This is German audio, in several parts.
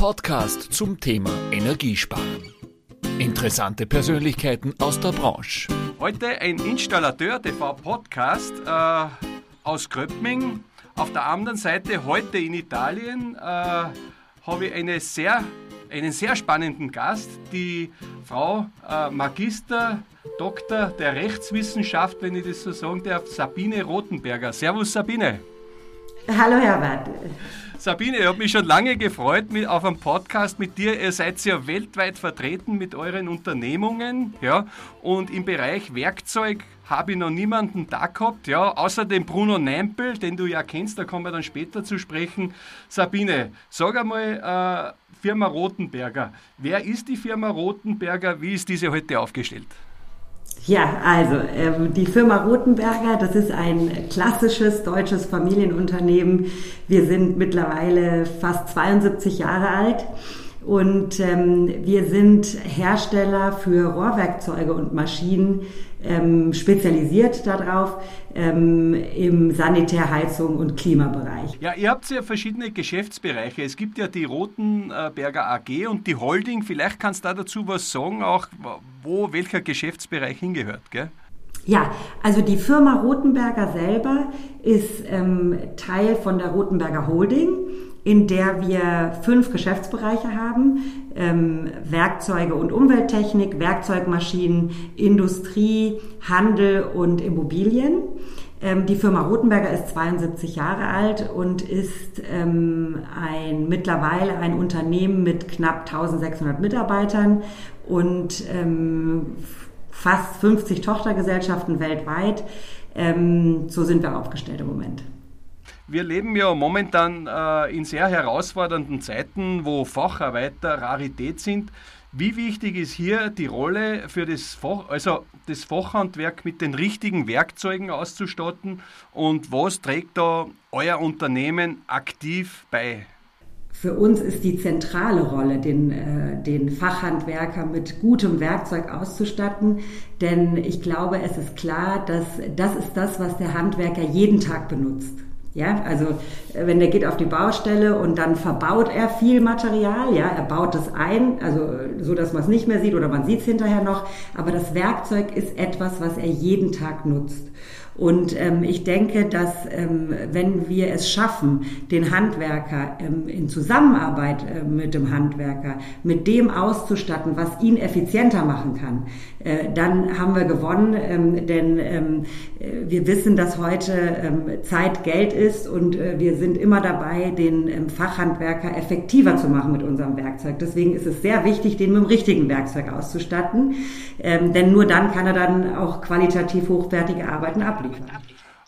Podcast zum Thema Energiesparen. Interessante Persönlichkeiten aus der Branche. Heute ein Installateur TV Podcast äh, aus Gröbming. Auf der anderen Seite heute in Italien äh, habe ich eine sehr, einen sehr spannenden Gast, die Frau äh, Magister Doktor der Rechtswissenschaft, wenn ich das so sagen darf, Sabine Rothenberger. Servus Sabine. Hallo Herbert. Sabine, ich habe mich schon lange gefreut mit, auf einem Podcast mit dir. Ihr seid ja weltweit vertreten mit euren Unternehmungen. Ja? Und im Bereich Werkzeug habe ich noch niemanden da gehabt. Ja? Außer dem Bruno Nempel, den du ja kennst, da kommen wir dann später zu sprechen. Sabine, sag einmal, äh, Firma Rotenberger. Wer ist die Firma Rotenberger? Wie ist diese heute aufgestellt? Ja, also ähm, die Firma Rotenberger, das ist ein klassisches deutsches Familienunternehmen. Wir sind mittlerweile fast 72 Jahre alt und ähm, wir sind Hersteller für Rohrwerkzeuge und Maschinen, ähm, spezialisiert darauf ähm, im Sanitärheizung und Klimabereich. Ja, ihr habt ja verschiedene Geschäftsbereiche. Es gibt ja die Rotenberger AG und die Holding. Vielleicht kannst du da dazu was sagen, auch wo welcher Geschäftsbereich hingehört, gell? Ja, also die Firma Rotenberger selber ist ähm, Teil von der Rotenberger Holding in der wir fünf Geschäftsbereiche haben. Ähm, Werkzeuge und Umwelttechnik, Werkzeugmaschinen, Industrie, Handel und Immobilien. Ähm, die Firma Rotenberger ist 72 Jahre alt und ist ähm, ein, mittlerweile ein Unternehmen mit knapp 1600 Mitarbeitern und ähm, fast 50 Tochtergesellschaften weltweit. Ähm, so sind wir aufgestellt im Moment. Wir leben ja momentan äh, in sehr herausfordernden Zeiten, wo Facharbeiter Rarität sind. Wie wichtig ist hier die Rolle für das, Fach, also das Fachhandwerk mit den richtigen Werkzeugen auszustatten und was trägt da euer Unternehmen aktiv bei? Für uns ist die zentrale Rolle, den, äh, den Fachhandwerker mit gutem Werkzeug auszustatten, denn ich glaube, es ist klar, dass das ist das, was der Handwerker jeden Tag benutzt. Ja, also äh, wenn der geht auf die Baustelle und dann verbaut er viel Material, ja, er baut es ein, also äh, so, dass man es nicht mehr sieht oder man sieht es hinterher noch, aber das Werkzeug ist etwas, was er jeden Tag nutzt. Und ähm, ich denke, dass ähm, wenn wir es schaffen, den Handwerker ähm, in Zusammenarbeit äh, mit dem Handwerker mit dem auszustatten, was ihn effizienter machen kann, äh, dann haben wir gewonnen. Ähm, denn ähm, wir wissen, dass heute ähm, Zeit Geld ist und äh, wir sind immer dabei, den ähm, Fachhandwerker effektiver zu machen mit unserem Werkzeug. Deswegen ist es sehr wichtig, den mit dem richtigen Werkzeug auszustatten. Ähm, denn nur dann kann er dann auch qualitativ hochwertige Arbeiten abliefern.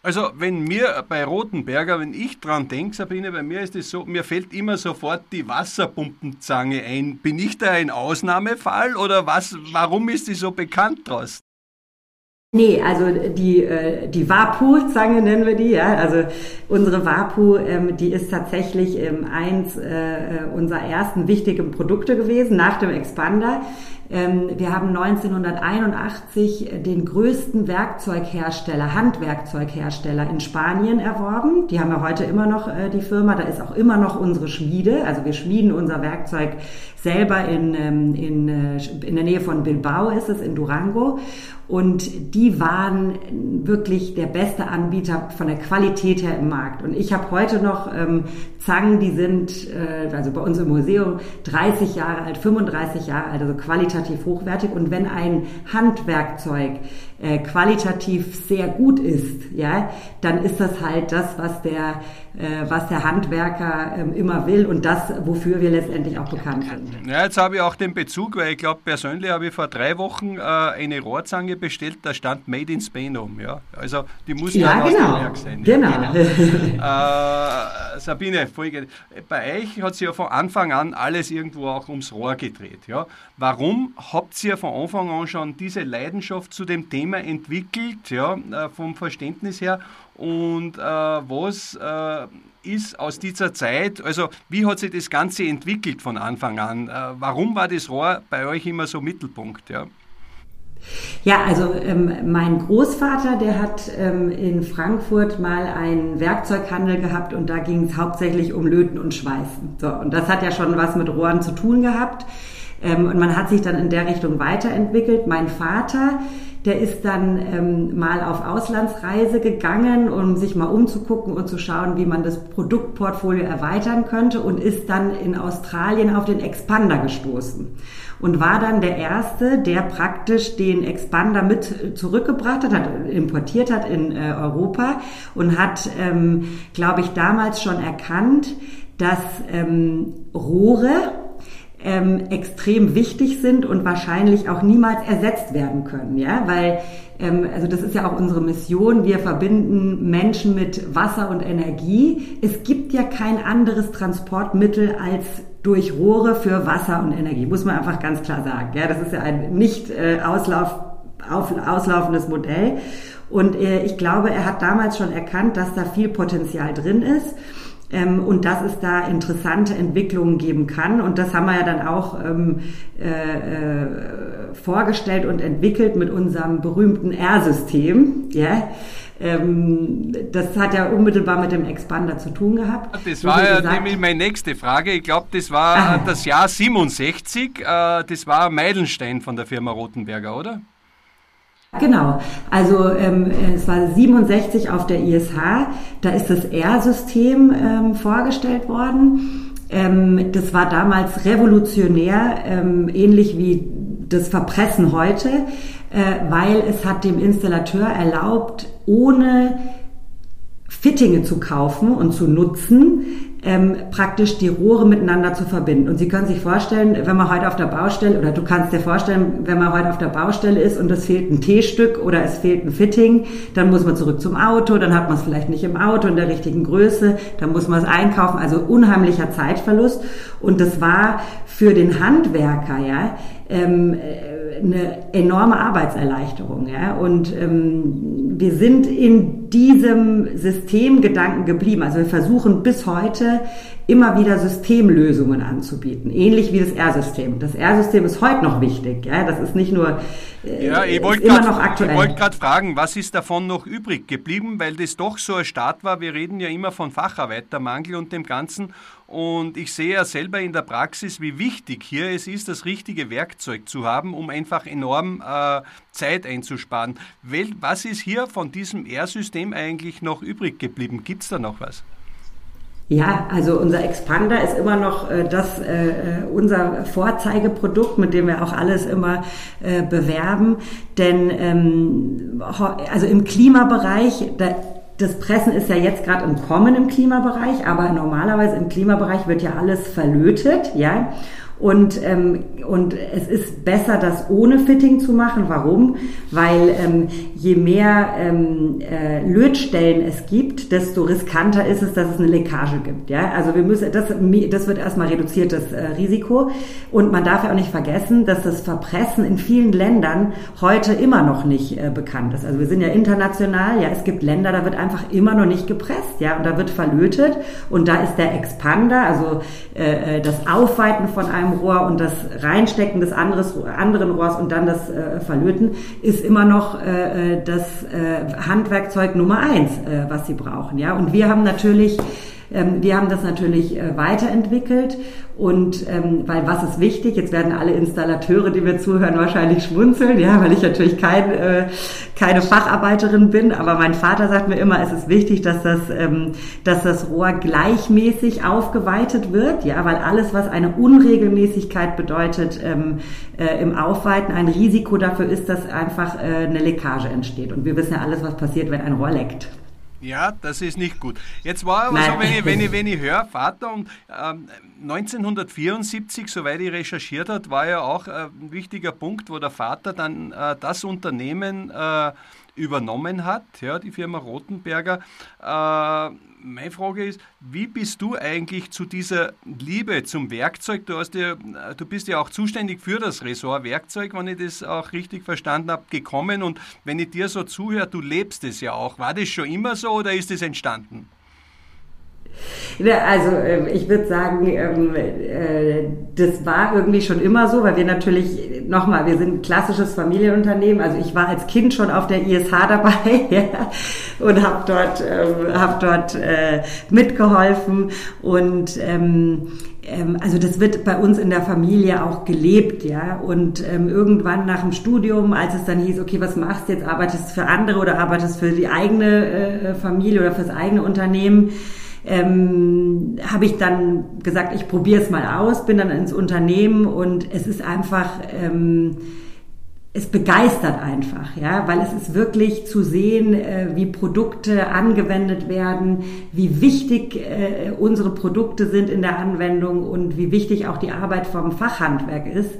Also wenn mir bei Rotenberger, wenn ich dran denke, Sabine, bei mir ist es so, mir fällt immer sofort die Wasserpumpenzange ein. Bin ich da ein Ausnahmefall oder was, warum ist die so bekannt draus? Nee, also die, äh, die Wapu-Zange nennen wir die, ja. Also unsere Wapu, ähm, die ist tatsächlich ähm, eins äh, unserer ersten wichtigen Produkte gewesen nach dem Expander. Ähm, wir haben 1981 den größten Werkzeughersteller, Handwerkzeughersteller in Spanien erworben. Die haben wir heute immer noch, äh, die Firma. Da ist auch immer noch unsere Schmiede. Also wir schmieden unser Werkzeug selber in, ähm, in, äh, in der Nähe von Bilbao ist es, in Durango. Und die waren wirklich der beste Anbieter von der Qualität her im Markt. Und ich habe heute noch ähm, Zangen, die sind, äh, also bei uns im Museum, 30 Jahre alt, 35 Jahre alt, also qualitativ hochwertig. Und wenn ein Handwerkzeug äh, qualitativ sehr gut ist, ja, dann ist das halt das, was der, äh, was der Handwerker äh, immer will und das, wofür wir letztendlich auch bekannt sind. Ja, jetzt habe ich auch den Bezug, weil ich glaube, persönlich habe ich vor drei Wochen äh, eine Rohrzange bestellt, da stand Made in Spain um. Ja? Also die muss ja, ja genau. aus dem Werk sein. Genau. Ja, genau. äh, Sabine, Folge. Bei euch hat sich ja von Anfang an alles irgendwo auch ums Rohr gedreht. Ja? Warum habt ihr von Anfang an schon diese Leidenschaft zu dem Thema entwickelt, ja, äh, vom Verständnis her? Und äh, was äh, ist aus dieser Zeit, also wie hat sich das Ganze entwickelt von Anfang an? Äh, warum war das Rohr bei euch immer so Mittelpunkt? Ja? Ja, also ähm, mein Großvater, der hat ähm, in Frankfurt mal einen Werkzeughandel gehabt und da ging es hauptsächlich um Löten und Schweißen. So, und das hat ja schon was mit Rohren zu tun gehabt. Ähm, und man hat sich dann in der Richtung weiterentwickelt. Mein Vater, der ist dann ähm, mal auf Auslandsreise gegangen, um sich mal umzugucken und zu schauen, wie man das Produktportfolio erweitern könnte und ist dann in Australien auf den Expander gestoßen und war dann der Erste, der praktisch den Expander mit zurückgebracht hat, hat importiert hat in äh, Europa und hat, ähm, glaube ich, damals schon erkannt, dass ähm, Rohre ähm, extrem wichtig sind und wahrscheinlich auch niemals ersetzt werden können, ja, weil ähm, also das ist ja auch unsere Mission. Wir verbinden Menschen mit Wasser und Energie. Es gibt ja kein anderes Transportmittel als durch Rohre für Wasser und Energie, muss man einfach ganz klar sagen. Ja, das ist ja ein nicht äh, auslauf, auf, auslaufendes Modell. Und äh, ich glaube, er hat damals schon erkannt, dass da viel Potenzial drin ist ähm, und dass es da interessante Entwicklungen geben kann. Und das haben wir ja dann auch ähm, äh, äh, vorgestellt und entwickelt mit unserem berühmten R-System. Ja? Ähm, das hat ja unmittelbar mit dem Expander zu tun gehabt. Das war ja gesagt, nämlich meine nächste Frage. Ich glaube, das war ah. das Jahr 67. Äh, das war Meilenstein von der Firma Rotenberger, oder? Genau, also ähm, es war 67 auf der ISH, da ist das R-System ähm, vorgestellt worden. Ähm, das war damals revolutionär, ähm, ähnlich wie das Verpressen heute, äh, weil es hat dem Installateur erlaubt, ohne Fittinge zu kaufen und zu nutzen, ähm, praktisch die Rohre miteinander zu verbinden. Und Sie können sich vorstellen, wenn man heute auf der Baustelle, oder du kannst dir vorstellen, wenn man heute auf der Baustelle ist und es fehlt ein T-Stück oder es fehlt ein Fitting, dann muss man zurück zum Auto, dann hat man es vielleicht nicht im Auto in der richtigen Größe, dann muss man es einkaufen, also unheimlicher Zeitverlust. Und das war für den Handwerker, ja, ähm, eine enorme Arbeitserleichterung. Ja? Und ähm, wir sind in diesem Systemgedanken geblieben. Also wir versuchen bis heute immer wieder Systemlösungen anzubieten, ähnlich wie das R-System. Das R-System ist heute noch wichtig. Ja? Das ist nicht nur äh, ja, ich wollte gerade fragen, was ist davon noch übrig geblieben, weil das doch so ein Start war. Wir reden ja immer von Facharbeitermangel und dem Ganzen. Und ich sehe ja selber in der Praxis, wie wichtig hier es ist, das richtige Werkzeug zu haben, um einfach enorm äh, Zeit einzusparen. Was ist hier von diesem R-System eigentlich noch übrig geblieben? Gibt es da noch was? Ja, also unser Expander ist immer noch äh, das äh, unser Vorzeigeprodukt, mit dem wir auch alles immer äh, bewerben. Denn ähm, also im Klimabereich, da das Pressen ist ja jetzt gerade im Kommen im Klimabereich, aber normalerweise im Klimabereich wird ja alles verlötet, ja. Und, ähm, und es ist besser, das ohne Fitting zu machen. Warum? Weil ähm, je mehr ähm, äh, Lötstellen es gibt, desto riskanter ist es, dass es eine Leckage gibt. Ja? Also wir müssen, das, das wird erstmal reduziert, das äh, Risiko. Und man darf ja auch nicht vergessen, dass das Verpressen in vielen Ländern heute immer noch nicht äh, bekannt ist. Also wir sind ja international, ja, es gibt Länder, da wird einfach immer noch nicht gepresst, ja, und da wird verlötet. Und da ist der Expander, also äh, äh das Aufweiten von einem Rohr und das Reinstecken des anderes, anderen Rohrs und dann das äh, Verlöten ist immer noch äh, äh das äh, Handwerkzeug Nummer eins, äh, was sie brauchen. Ja, und wir haben natürlich ähm, wir haben das natürlich äh, weiterentwickelt und ähm, weil was ist wichtig? Jetzt werden alle Installateure, die mir zuhören, wahrscheinlich schmunzeln, ja, weil ich natürlich kein, äh, keine Facharbeiterin bin. Aber mein Vater sagt mir immer, es ist wichtig, dass das, ähm, dass das Rohr gleichmäßig aufgeweitet wird, ja, weil alles, was eine Unregelmäßigkeit bedeutet ähm, äh, im Aufweiten, ein Risiko dafür ist, dass einfach äh, eine Leckage entsteht. Und wir wissen ja alles, was passiert, wenn ein Rohr leckt. Ja, das ist nicht gut. Jetzt war aber so, wenn ich, wenn ich, wenn ich höre, Vater, und ähm, 1974, soweit ich recherchiert habe, war ja auch äh, ein wichtiger Punkt, wo der Vater dann äh, das Unternehmen äh, übernommen hat, ja, die Firma Rotenberger. Äh, meine Frage ist, wie bist du eigentlich zu dieser Liebe zum Werkzeug? Du, hast ja, du bist ja auch zuständig für das Ressort Werkzeug, wenn ich das auch richtig verstanden habe, gekommen. Und wenn ich dir so zuhöre, du lebst es ja auch. War das schon immer so oder ist es entstanden? Also ähm, ich würde sagen, ähm, äh, das war irgendwie schon immer so, weil wir natürlich, nochmal, wir sind ein klassisches Familienunternehmen. Also ich war als Kind schon auf der ISH dabei und habe dort, ähm, hab dort äh, mitgeholfen und ähm, ähm, also das wird bei uns in der Familie auch gelebt, ja. Und ähm, irgendwann nach dem Studium, als es dann hieß, okay, was machst du jetzt? Arbeitest du für andere oder arbeitest für die eigene äh, Familie oder fürs eigene Unternehmen? Ähm, habe ich dann gesagt, ich probiere es mal aus, bin dann ins Unternehmen und es ist einfach ähm, es begeistert einfach, ja, weil es ist wirklich zu sehen, äh, wie Produkte angewendet werden, wie wichtig äh, unsere Produkte sind in der Anwendung und wie wichtig auch die Arbeit vom Fachhandwerk ist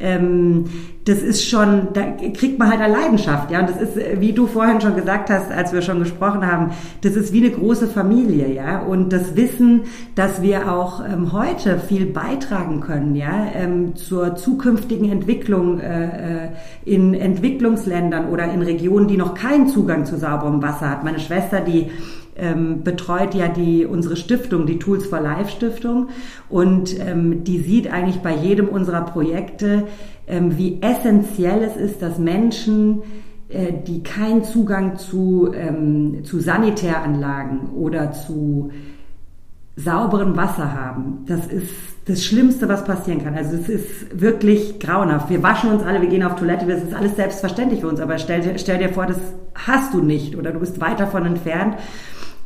ähm, das ist schon, da kriegt man halt eine Leidenschaft, ja. Und das ist, wie du vorhin schon gesagt hast, als wir schon gesprochen haben, das ist wie eine große Familie, ja. Und das Wissen, dass wir auch ähm, heute viel beitragen können, ja, ähm, zur zukünftigen Entwicklung äh, äh in Entwicklungsländern oder in Regionen, die noch keinen Zugang zu sauberem Wasser hat. Meine Schwester, die ähm, betreut ja die unsere Stiftung, die Tools for Life Stiftung, und ähm, die sieht eigentlich bei jedem unserer Projekte, ähm, wie essentiell es ist, dass Menschen äh, die keinen Zugang zu, ähm, zu Sanitäranlagen oder zu sauberem Wasser haben. Das ist das Schlimmste, was passieren kann. Also es ist wirklich grauenhaft. Wir waschen uns alle, wir gehen auf Toilette, das ist alles selbstverständlich für uns. Aber stell, stell dir vor, das hast du nicht oder du bist weit davon entfernt.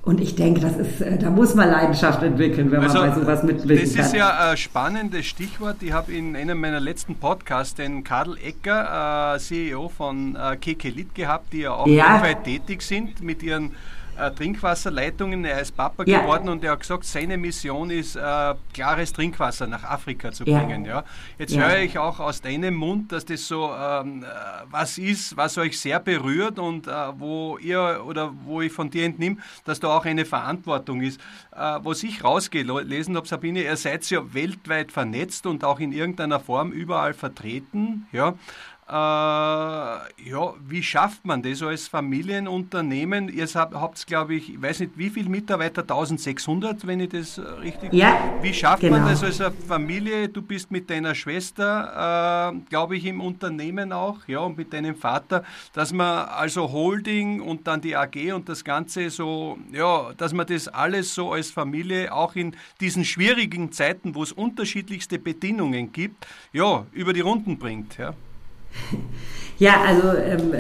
Und ich denke, das ist, äh, da muss man Leidenschaft entwickeln, wenn also, man bei sowas mitwirken kann. Das ist ja ein spannendes Stichwort. Ich habe in einem meiner letzten Podcasts den Karl Ecker, äh, CEO von äh, Kekelit gehabt, die ja auch ja. weltweit tätig sind mit ihren äh, Trinkwasserleitungen. Er ist Papa ja. geworden und er hat gesagt, seine Mission ist, äh, klares Trinkwasser nach Afrika zu bringen. Ja. Jetzt ja. höre ich auch aus deinem Mund, dass das so ähm, äh, was ist, was euch sehr berührt und äh, wo ihr oder wo ich von dir entnehme, dass da auch eine Verantwortung ist. Was ich rausgelesen habe, Sabine, ihr seid ja weltweit vernetzt und auch in irgendeiner Form überall vertreten. Ja. Äh, ja, wie schafft man das als Familienunternehmen? Ihr habt, glaube ich, ich weiß nicht, wie viele Mitarbeiter, 1600, wenn ich das äh, richtig. Ja. Wie schafft genau. man das als Familie? Du bist mit deiner Schwester, äh, glaube ich, im Unternehmen auch, ja, und mit deinem Vater, dass man also Holding und dann die AG und das Ganze so, ja, dass man das alles so als Familie auch in diesen schwierigen Zeiten, wo es unterschiedlichste Bedingungen gibt, ja, über die Runden bringt, ja. Ja, also ähm,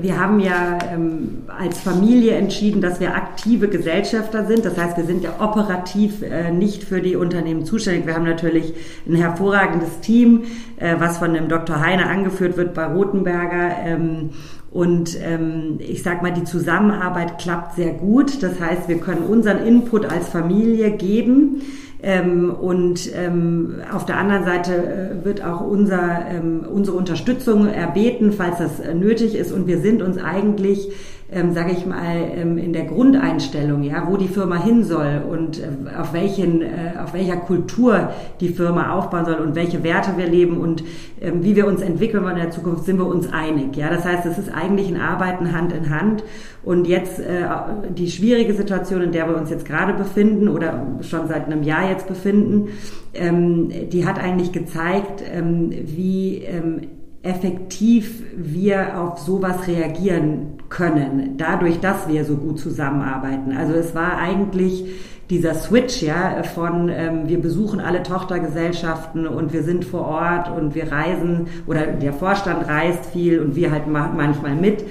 wir haben ja ähm, als Familie entschieden, dass wir aktive Gesellschafter sind. Das heißt, wir sind ja operativ äh, nicht für die Unternehmen zuständig. Wir haben natürlich ein hervorragendes Team, äh, was von dem Dr. Heine angeführt wird bei Rotenberger. Ähm, und ähm, ich sag mal, die Zusammenarbeit klappt sehr gut. Das heißt, wir können unseren Input als Familie geben. Ähm, und ähm, auf der anderen Seite äh, wird auch unser, ähm, unsere Unterstützung erbeten, falls das äh, nötig ist. Und wir sind uns eigentlich ähm, sage ich mal, ähm, in der Grundeinstellung, ja, wo die Firma hin soll und äh, auf, welchen, äh, auf welcher Kultur die Firma aufbauen soll und welche Werte wir leben und ähm, wie wir uns entwickeln wollen in der Zukunft, sind wir uns einig. Ja, das heißt, es ist eigentlich ein Arbeiten Hand in Hand. Und jetzt äh, die schwierige Situation, in der wir uns jetzt gerade befinden oder schon seit einem Jahr jetzt befinden, ähm, die hat eigentlich gezeigt, ähm, wie ähm, effektiv wir auf sowas reagieren können, dadurch, dass wir so gut zusammenarbeiten. Also es war eigentlich dieser Switch, ja, von ähm, wir besuchen alle Tochtergesellschaften und wir sind vor Ort und wir reisen oder der Vorstand reist viel und wir halt ma manchmal mit,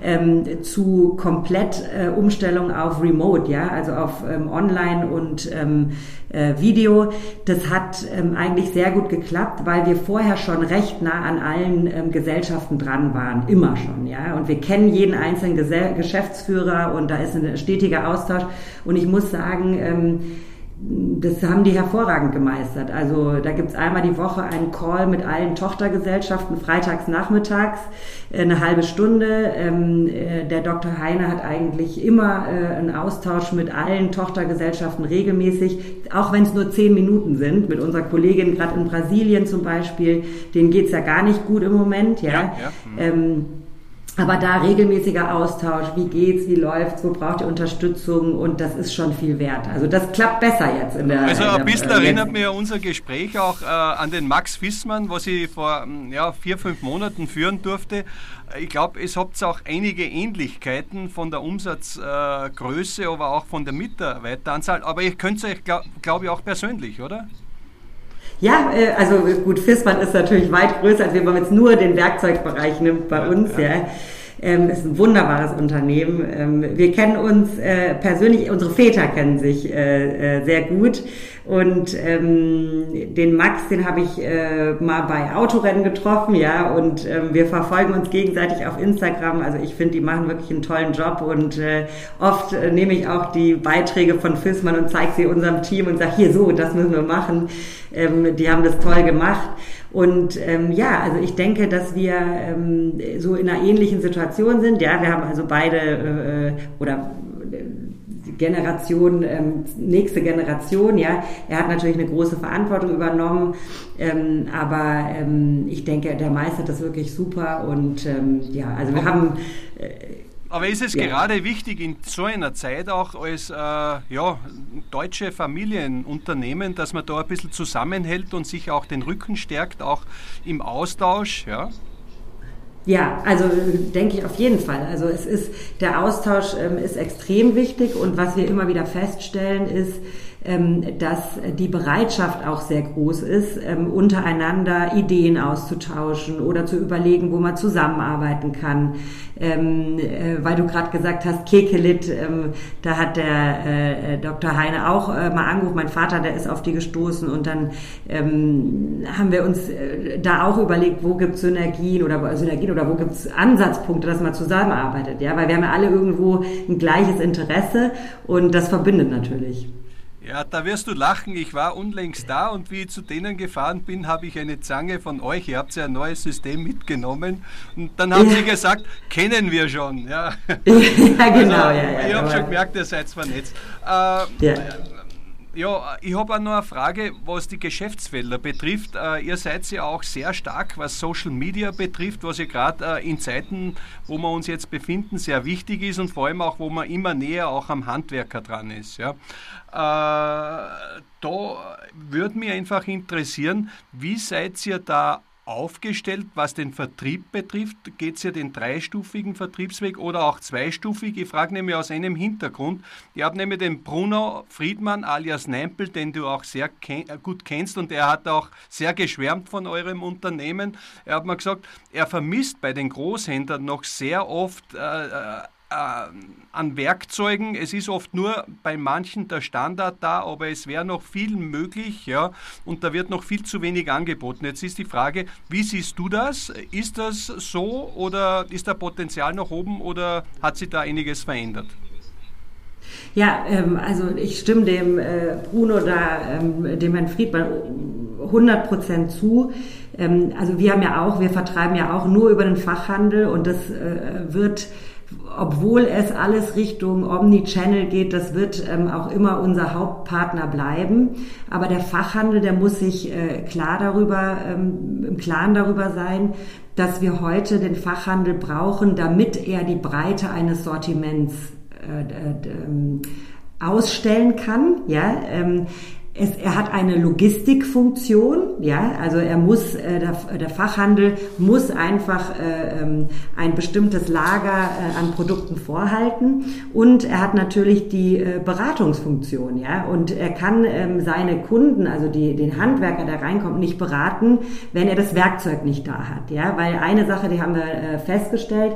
ähm, zu komplett äh, Umstellung auf Remote, ja, also auf ähm, Online und ähm, äh, Video. Das hat ähm, eigentlich sehr gut geklappt, weil wir vorher schon recht nah an allen ähm, Gesellschaften dran waren, immer schon, ja. Und wir kennen jeden einzelnen Gesell Geschäftsführer und da ist ein stetiger Austausch. Und ich muss sagen, ähm, das haben die hervorragend gemeistert. Also da gibt's einmal die Woche einen Call mit allen Tochtergesellschaften, freitags nachmittags, äh, eine halbe Stunde. Ähm, äh, der Dr. Heine hat eigentlich immer äh, einen Austausch mit allen Tochtergesellschaften regelmäßig, auch wenn es nur zehn Minuten sind. Mit unserer Kollegin gerade in Brasilien zum Beispiel, denen geht's ja gar nicht gut im Moment. Ja. ja, ja. Mhm. Ähm, aber da regelmäßiger Austausch, wie geht's, wie läuft's, wo braucht ihr Unterstützung und das ist schon viel wert. Also das klappt besser jetzt in der Also ein bisschen erinnert mir unser Gespräch auch äh, an den Max Fissmann, was ich vor hm, ja, vier, fünf Monaten führen durfte. Ich glaube, es habt auch einige Ähnlichkeiten von der Umsatzgröße, äh, aber auch von der Mitarbeiteranzahl. Aber ihr könnt es euch, glaube glaub ich, auch persönlich, oder? Ja, äh, also gut, Fissmann ist natürlich weit größer, als wenn man jetzt nur den Werkzeugbereich nimmt bei uns, ja. ja. Ähm, ist ein wunderbares Unternehmen. Ähm, wir kennen uns äh, persönlich, unsere Väter kennen sich äh, äh, sehr gut. Und ähm, den Max, den habe ich äh, mal bei Autorennen getroffen, ja, und ähm, wir verfolgen uns gegenseitig auf Instagram. Also ich finde, die machen wirklich einen tollen Job und äh, oft nehme ich auch die Beiträge von Fissmann und zeige sie unserem Team und sage, hier so, das müssen wir machen. Ähm, die haben das toll gemacht. Und ähm, ja, also ich denke, dass wir ähm, so in einer ähnlichen Situation sind. Ja, wir haben also beide äh, oder Generation, ähm, nächste Generation, ja. Er hat natürlich eine große Verantwortung übernommen, ähm, aber ähm, ich denke, der meistert das wirklich super und ähm, ja, also wir haben äh, aber ist es ja. gerade wichtig in so einer Zeit auch als äh, ja, deutsche Familienunternehmen, dass man da ein bisschen zusammenhält und sich auch den Rücken stärkt, auch im Austausch? Ja? Ja, also denke ich auf jeden Fall. Also es ist, der Austausch ähm, ist extrem wichtig und was wir immer wieder feststellen ist, dass die Bereitschaft auch sehr groß ist, ähm, untereinander Ideen auszutauschen oder zu überlegen, wo man zusammenarbeiten kann. Ähm, äh, weil du gerade gesagt hast, Kekelit, da hat der äh, Dr. Heine auch äh, mal angerufen, mein Vater, der ist auf die gestoßen und dann haben wir uns da auch überlegt, wo gibt es Synergien oder Synergien oder wo gibt es Ansatzpunkte, dass man zusammenarbeitet, ja, weil wir haben ja alle irgendwo ein gleiches Interesse und das verbindet natürlich. Ja, da wirst du lachen. Ich war unlängst da und wie ich zu denen gefahren bin, habe ich eine Zange von euch. Ihr habt ja ein neues System mitgenommen. Und dann haben ja. sie gesagt, kennen wir schon. Ja, ja genau. Also, ja, ja, ich habe schon gemerkt, ihr seid vernetzt. Äh, ja. Ja, ich habe auch noch eine Frage, was die Geschäftsfelder betrifft. Äh, ihr seid ja auch sehr stark, was Social Media betrifft, was ja gerade äh, in Zeiten, wo wir uns jetzt befinden, sehr wichtig ist und vor allem auch, wo man immer näher auch am Handwerker dran ist. Ja. Äh, da würde mich einfach interessieren, wie seid ihr da aufgestellt, was den Vertrieb betrifft? Geht es ja den dreistufigen Vertriebsweg oder auch zweistufig? Ich frage nämlich aus einem Hintergrund. Ich habe nämlich den Bruno Friedmann alias Nempel, den du auch sehr ken äh, gut kennst und er hat auch sehr geschwärmt von eurem Unternehmen. Er hat mir gesagt, er vermisst bei den Großhändlern noch sehr oft äh äh, an Werkzeugen. Es ist oft nur bei manchen der Standard da, aber es wäre noch viel möglich, ja, und da wird noch viel zu wenig angeboten. Jetzt ist die Frage, wie siehst du das? Ist das so oder ist da Potenzial noch oben oder hat sich da einiges verändert? Ja, ähm, also ich stimme dem äh, Bruno da, ähm, dem Herrn Friedmann 100 Prozent zu. Ähm, also wir haben ja auch, wir vertreiben ja auch nur über den Fachhandel und das äh, wird obwohl es alles Richtung Omnichannel geht, das wird ähm, auch immer unser Hauptpartner bleiben. Aber der Fachhandel, der muss sich äh, klar darüber, ähm, im Klaren darüber sein, dass wir heute den Fachhandel brauchen, damit er die Breite eines Sortiments äh, äh, ähm, ausstellen kann. Ja, ähm, es, er hat eine Logistikfunktion, ja, also er muss, äh, der, der Fachhandel muss einfach äh, ähm, ein bestimmtes Lager äh, an Produkten vorhalten. Und er hat natürlich die äh, Beratungsfunktion, ja, und er kann ähm, seine Kunden, also die, den Handwerker, der reinkommt, nicht beraten, wenn er das Werkzeug nicht da hat, ja, weil eine Sache, die haben wir äh, festgestellt,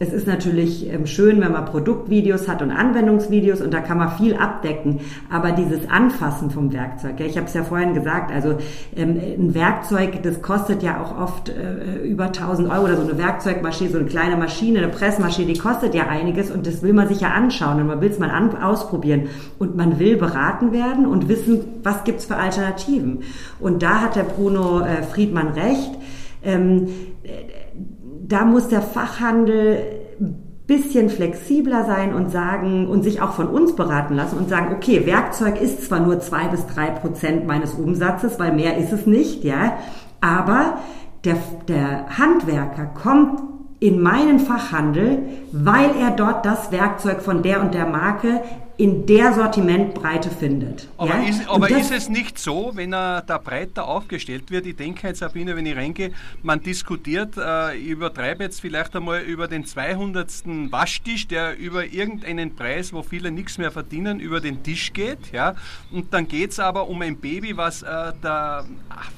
es ist natürlich ähm, schön, wenn man Produktvideos hat und Anwendungsvideos und da kann man viel abdecken. Aber dieses Anfassen vom Werkzeug, ich habe es ja vorhin gesagt, also ähm, ein Werkzeug, das kostet ja auch oft äh, über 1000 Euro oder so eine Werkzeugmaschine, so eine kleine Maschine, eine Pressmaschine, die kostet ja einiges und das will man sich ja anschauen und man will es mal ausprobieren und man will beraten werden und wissen, was gibt's für Alternativen. Und da hat der Bruno äh, Friedmann recht. Ähm, da muss der Fachhandel bisschen flexibler sein und sagen und sich auch von uns beraten lassen und sagen, okay, Werkzeug ist zwar nur zwei bis drei Prozent meines Umsatzes, weil mehr ist es nicht, ja, aber der, der Handwerker kommt in meinen Fachhandel, weil er dort das Werkzeug von der und der Marke in der Sortimentbreite findet. Aber, ja? ist, aber ist, es nicht so, wenn er da breiter aufgestellt wird? Ich denke jetzt, Sabine, wenn ich reingehe, man diskutiert, äh, ich übertreibe jetzt vielleicht einmal über den 200. Waschtisch, der über irgendeinen Preis, wo viele nichts mehr verdienen, über den Tisch geht. Ja? Und dann geht es aber um ein Baby, was äh, der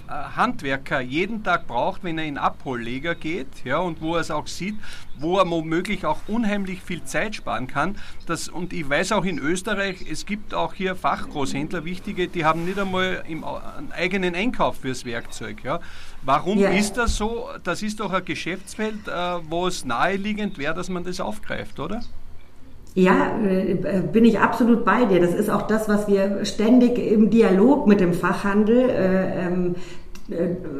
äh, Handwerker jeden Tag braucht, wenn er in Abholleger geht ja? und wo er es auch sieht, wo er womöglich auch unheimlich viel Zeit sparen kann. Das, und ich weiß auch in Österreich, es gibt auch hier Fachgroßhändler, wichtige, die haben nicht einmal im, einen eigenen Einkauf fürs Werkzeug. Ja. Warum ja. ist das so? Das ist doch ein Geschäftsfeld, äh, wo es naheliegend wäre, dass man das aufgreift, oder? Ja, äh, bin ich absolut bei dir. Das ist auch das, was wir ständig im Dialog mit dem Fachhandel äh, ähm, äh,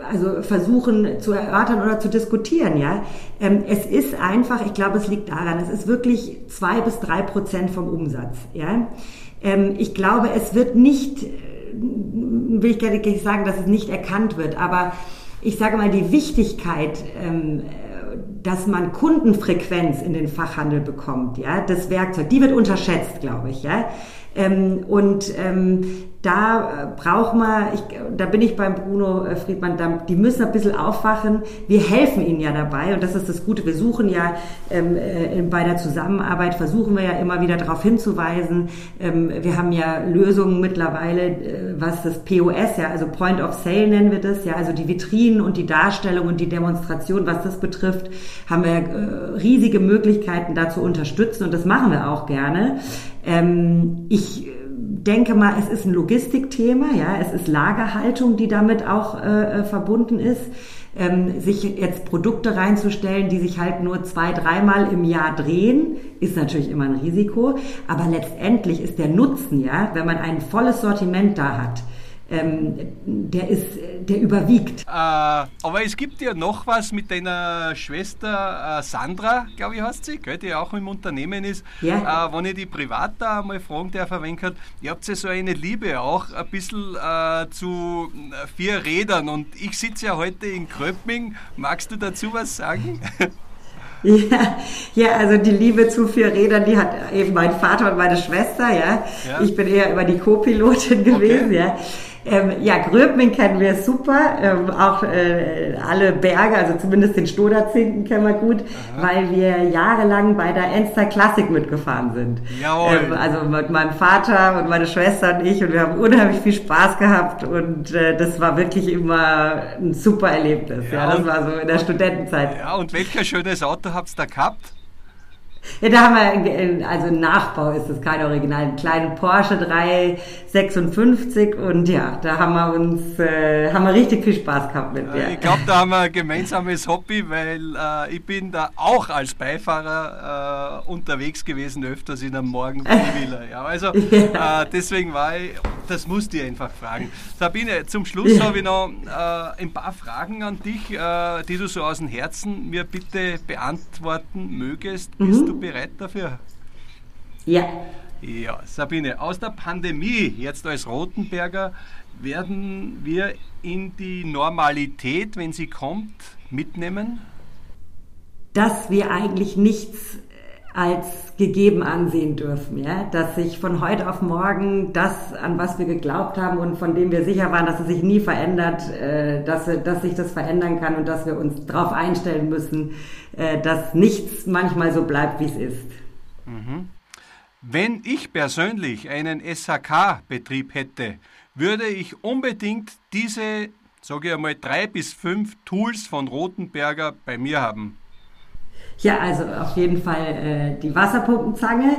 also versuchen zu erörtern oder zu diskutieren. Ja, ähm, es ist einfach, ich glaube, es liegt daran, es ist wirklich zwei bis drei Prozent vom Umsatz. Ja, ähm, ich glaube, es wird nicht, äh, will ich gerne sagen, dass es nicht erkannt wird, aber ich sage mal, die Wichtigkeit, ähm, dass man Kundenfrequenz in den Fachhandel bekommt, ja, das Werkzeug, die wird unterschätzt, glaube ich, ja. Und da äh, braucht man, ich, da bin ich beim Bruno äh, Friedmann, da, die müssen ein bisschen aufwachen. Wir helfen ihnen ja dabei und das ist das Gute. Wir suchen ja ähm, äh, bei der Zusammenarbeit, versuchen wir ja immer wieder darauf hinzuweisen. Ähm, wir haben ja Lösungen mittlerweile, äh, was das POS, ja, also Point of Sale nennen wir das, ja, also die Vitrinen und die Darstellung und die Demonstration, was das betrifft, haben wir äh, riesige Möglichkeiten da zu unterstützen und das machen wir auch gerne. Ähm, ich denke mal, es ist ein Logistikthema, ja, es ist Lagerhaltung, die damit auch äh, äh, verbunden ist. Ähm, sich jetzt Produkte reinzustellen, die sich halt nur zwei, dreimal im Jahr drehen, ist natürlich immer ein Risiko. Aber letztendlich ist der Nutzen, ja, wenn man ein volles Sortiment da hat, ähm, der ist, der überwiegt. Äh, aber es gibt ja noch was mit deiner Schwester äh, Sandra, glaube ich, heißt sie, gell, die auch im Unternehmen ist. Ja. Äh, wenn ich die privat da mal fragen darf, wenig ihr habt ja so eine Liebe auch ein bisschen äh, zu äh, vier Rädern und ich sitze ja heute in Kröpming. Magst du dazu was sagen? Ja, ja, also die Liebe zu vier Rädern, die hat eben mein Vater und meine Schwester, ja. ja. Ich bin eher über die Co-Pilotin gewesen, okay. ja. Ähm, ja, Gröbming kennen wir super, ähm, auch äh, alle Berge, also zumindest den Stoderzinken kennen wir gut, Aha. weil wir jahrelang bei der Enster Classic mitgefahren sind. Jawohl. Ähm, also mit meinem Vater und meine Schwester und ich und wir haben unheimlich viel Spaß gehabt und äh, das war wirklich immer ein super Erlebnis. Ja, ja das war so in der Studentenzeit. Ja, und welches schönes Auto habt ihr da gehabt? Ja, da haben wir, also Nachbau ist das kein Original, einen kleinen Porsche 356 und ja, da haben wir uns, äh, haben wir richtig viel Spaß gehabt mit. Ja. Ich glaube, da haben wir ein gemeinsames Hobby, weil äh, ich bin da auch als Beifahrer äh, unterwegs gewesen, öfters in einem Morgen Ja, also ja. Äh, deswegen war ich, das musste ich einfach fragen. Sabine, zum Schluss habe ich noch äh, ein paar Fragen an dich, äh, die du so aus dem Herzen mir bitte beantworten mögest. Mhm. Bist du bereit dafür? Ja. Ja, Sabine, aus der Pandemie, jetzt als Rotenberger, werden wir in die Normalität, wenn sie kommt, mitnehmen? Dass wir eigentlich nichts als gegeben ansehen dürfen, ja, dass sich von heute auf morgen das, an was wir geglaubt haben und von dem wir sicher waren, dass es sich nie verändert, äh, dass, dass sich das verändern kann und dass wir uns darauf einstellen müssen, äh, dass nichts manchmal so bleibt, wie es ist. Mhm. Wenn ich persönlich einen SHK-Betrieb hätte, würde ich unbedingt diese, sage ich einmal, drei bis fünf Tools von Rotenberger bei mir haben. Ja, also auf jeden Fall äh, die Wasserpumpenzange.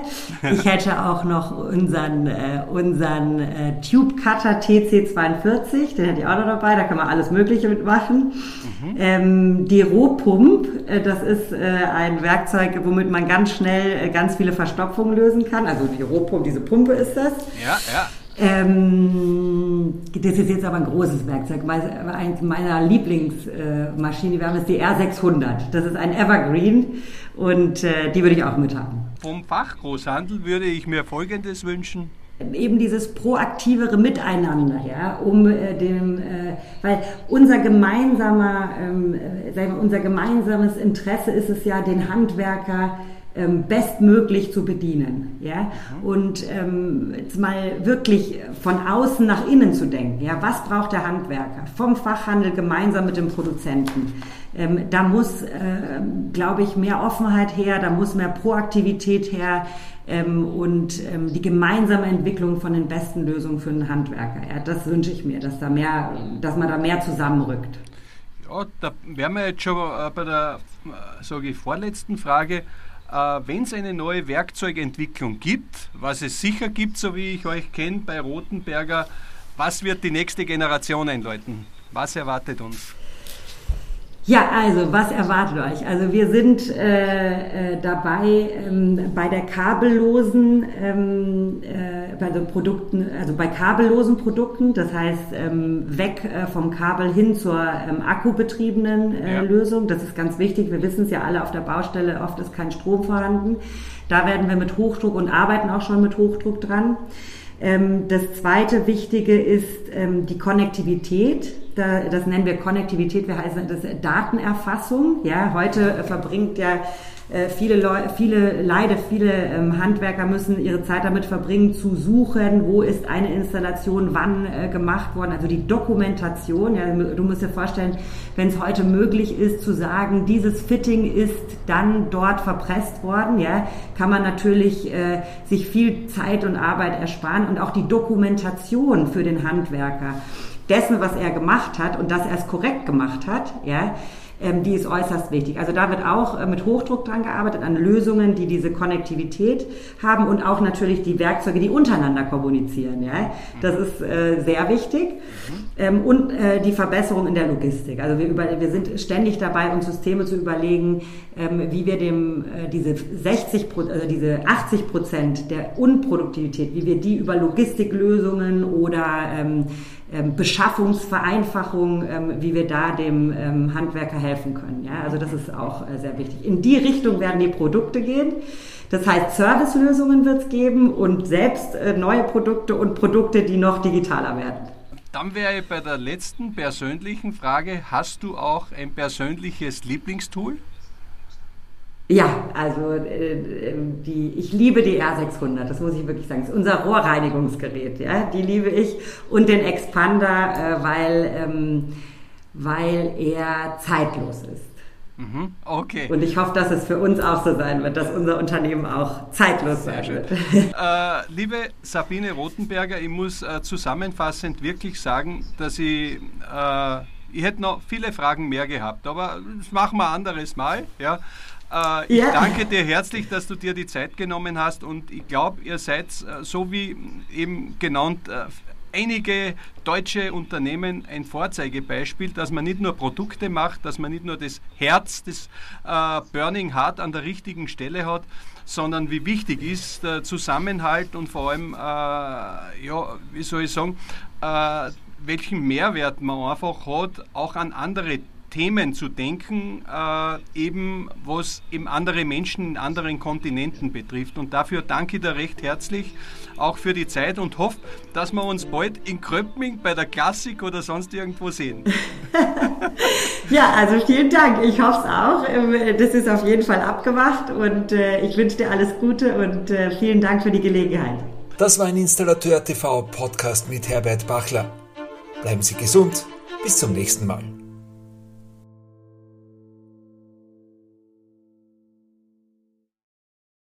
Ich hätte auch noch unseren, äh, unseren äh, Tube Cutter TC42, den hätte ich auch noch dabei, da kann man alles Mögliche mitmachen. Mhm. Ähm, die Rohpump, äh, das ist äh, ein Werkzeug, womit man ganz schnell äh, ganz viele Verstopfungen lösen kann. Also die Rohpump, diese Pumpe ist das. Ja, ja. Ähm, das ist jetzt aber ein großes Werkzeug. Eins meiner Lieblingsmaschinen, wir haben jetzt die R600. Das ist ein Evergreen und äh, die würde ich auch mit haben. Vom Fachgroßhandel würde ich mir Folgendes wünschen. eben dieses proaktivere Miteinander, ja, um äh, dem, äh, weil unser gemeinsamer, ähm, äh, wir, unser gemeinsames Interesse ist es ja, den Handwerker bestmöglich zu bedienen, ja, mhm. und ähm, jetzt mal wirklich von außen nach innen zu denken, ja, was braucht der Handwerker vom Fachhandel gemeinsam mit dem Produzenten? Ähm, da muss, äh, glaube ich, mehr Offenheit her, da muss mehr Proaktivität her ähm, und ähm, die gemeinsame Entwicklung von den besten Lösungen für den Handwerker. Ja, das wünsche ich mir, dass, da mehr, dass man da mehr zusammenrückt. Ja, da wären wir jetzt schon äh, bei der äh, sage ich, vorletzten Frage. Äh, Wenn es eine neue Werkzeugentwicklung gibt, was es sicher gibt, so wie ich euch kenne bei Rotenberger, was wird die nächste Generation einläuten? Was erwartet uns? Ja, also was erwartet euch? Also wir sind äh, äh, dabei ähm, bei der kabellosen, ähm, äh, bei so Produkten, also bei kabellosen Produkten, das heißt ähm, weg äh, vom Kabel hin zur ähm, akkubetriebenen äh, ja. Lösung. Das ist ganz wichtig. Wir wissen es ja alle auf der Baustelle, oft ist kein Strom vorhanden. Da werden wir mit Hochdruck und arbeiten auch schon mit Hochdruck dran. Ähm, das zweite Wichtige ist ähm, die Konnektivität das nennen wir Konnektivität, wir heißen das Datenerfassung. Ja, heute verbringt ja äh, viele Leute, viele, leider viele ähm, Handwerker müssen ihre Zeit damit verbringen, zu suchen, wo ist eine Installation wann äh, gemacht worden. Also die Dokumentation. Ja, du musst dir vorstellen, wenn es heute möglich ist, zu sagen, dieses Fitting ist dann dort verpresst worden, ja, kann man natürlich äh, sich viel Zeit und Arbeit ersparen und auch die Dokumentation für den Handwerker dessen, was er gemacht hat und dass er es korrekt gemacht hat, ja, ähm, die ist äußerst wichtig. Also da wird auch äh, mit Hochdruck dran gearbeitet, an Lösungen, die diese Konnektivität haben und auch natürlich die Werkzeuge, die untereinander kommunizieren. Ja? Das ist äh, sehr wichtig. Ähm, und äh, die Verbesserung in der Logistik. Also wir, über, wir sind ständig dabei, uns Systeme zu überlegen, ähm, wie wir dem äh, diese 60, also diese 80 Prozent der Unproduktivität, wie wir die über Logistiklösungen oder ähm, Beschaffungsvereinfachung, ähm, wie wir da dem ähm, Handwerker helfen können. Ja, also das ist auch äh, sehr wichtig. In die Richtung werden die Produkte gehen. Das heißt, Servicelösungen wird es geben und selbst äh, neue Produkte und Produkte, die noch digitaler werden. Dann wäre bei der letzten persönlichen Frage, hast du auch ein persönliches Lieblingstool? Ja, also äh, ähm, die, ich liebe die R600, das muss ich wirklich sagen. Das ist unser Rohrreinigungsgerät, ja, die liebe ich. Und den Expander, äh, weil, ähm, weil er zeitlos ist. Mhm, okay. Und ich hoffe, dass es für uns auch so sein wird, dass unser Unternehmen auch zeitlos Sehr sein schön. wird. äh, liebe Sabine Rothenberger, ich muss äh, zusammenfassend wirklich sagen, dass ich, ich hätte noch viele Fragen mehr gehabt, aber das machen wir ein anderes Mal. Ja. Äh, ich ja. danke dir herzlich, dass du dir die Zeit genommen hast und ich glaube, ihr seid äh, so wie eben genannt äh, einige deutsche Unternehmen ein Vorzeigebeispiel, dass man nicht nur Produkte macht, dass man nicht nur das Herz des äh, Burning Heart an der richtigen Stelle hat, sondern wie wichtig ist der Zusammenhalt und vor allem, äh, ja, wie soll ich sagen, äh, welchen Mehrwert man einfach hat, auch an andere Themen zu denken, äh, eben was eben andere Menschen in anderen Kontinenten betrifft. Und dafür danke ich dir recht herzlich, auch für die Zeit und hoffe, dass wir uns bald in Kröpming bei der Klassik oder sonst irgendwo sehen. ja, also vielen Dank. Ich hoffe es auch. Ähm, das ist auf jeden Fall abgemacht und äh, ich wünsche dir alles Gute und äh, vielen Dank für die Gelegenheit. Das war ein Installateur TV Podcast mit Herbert Bachler. Bleiben Sie gesund. Bis zum nächsten Mal.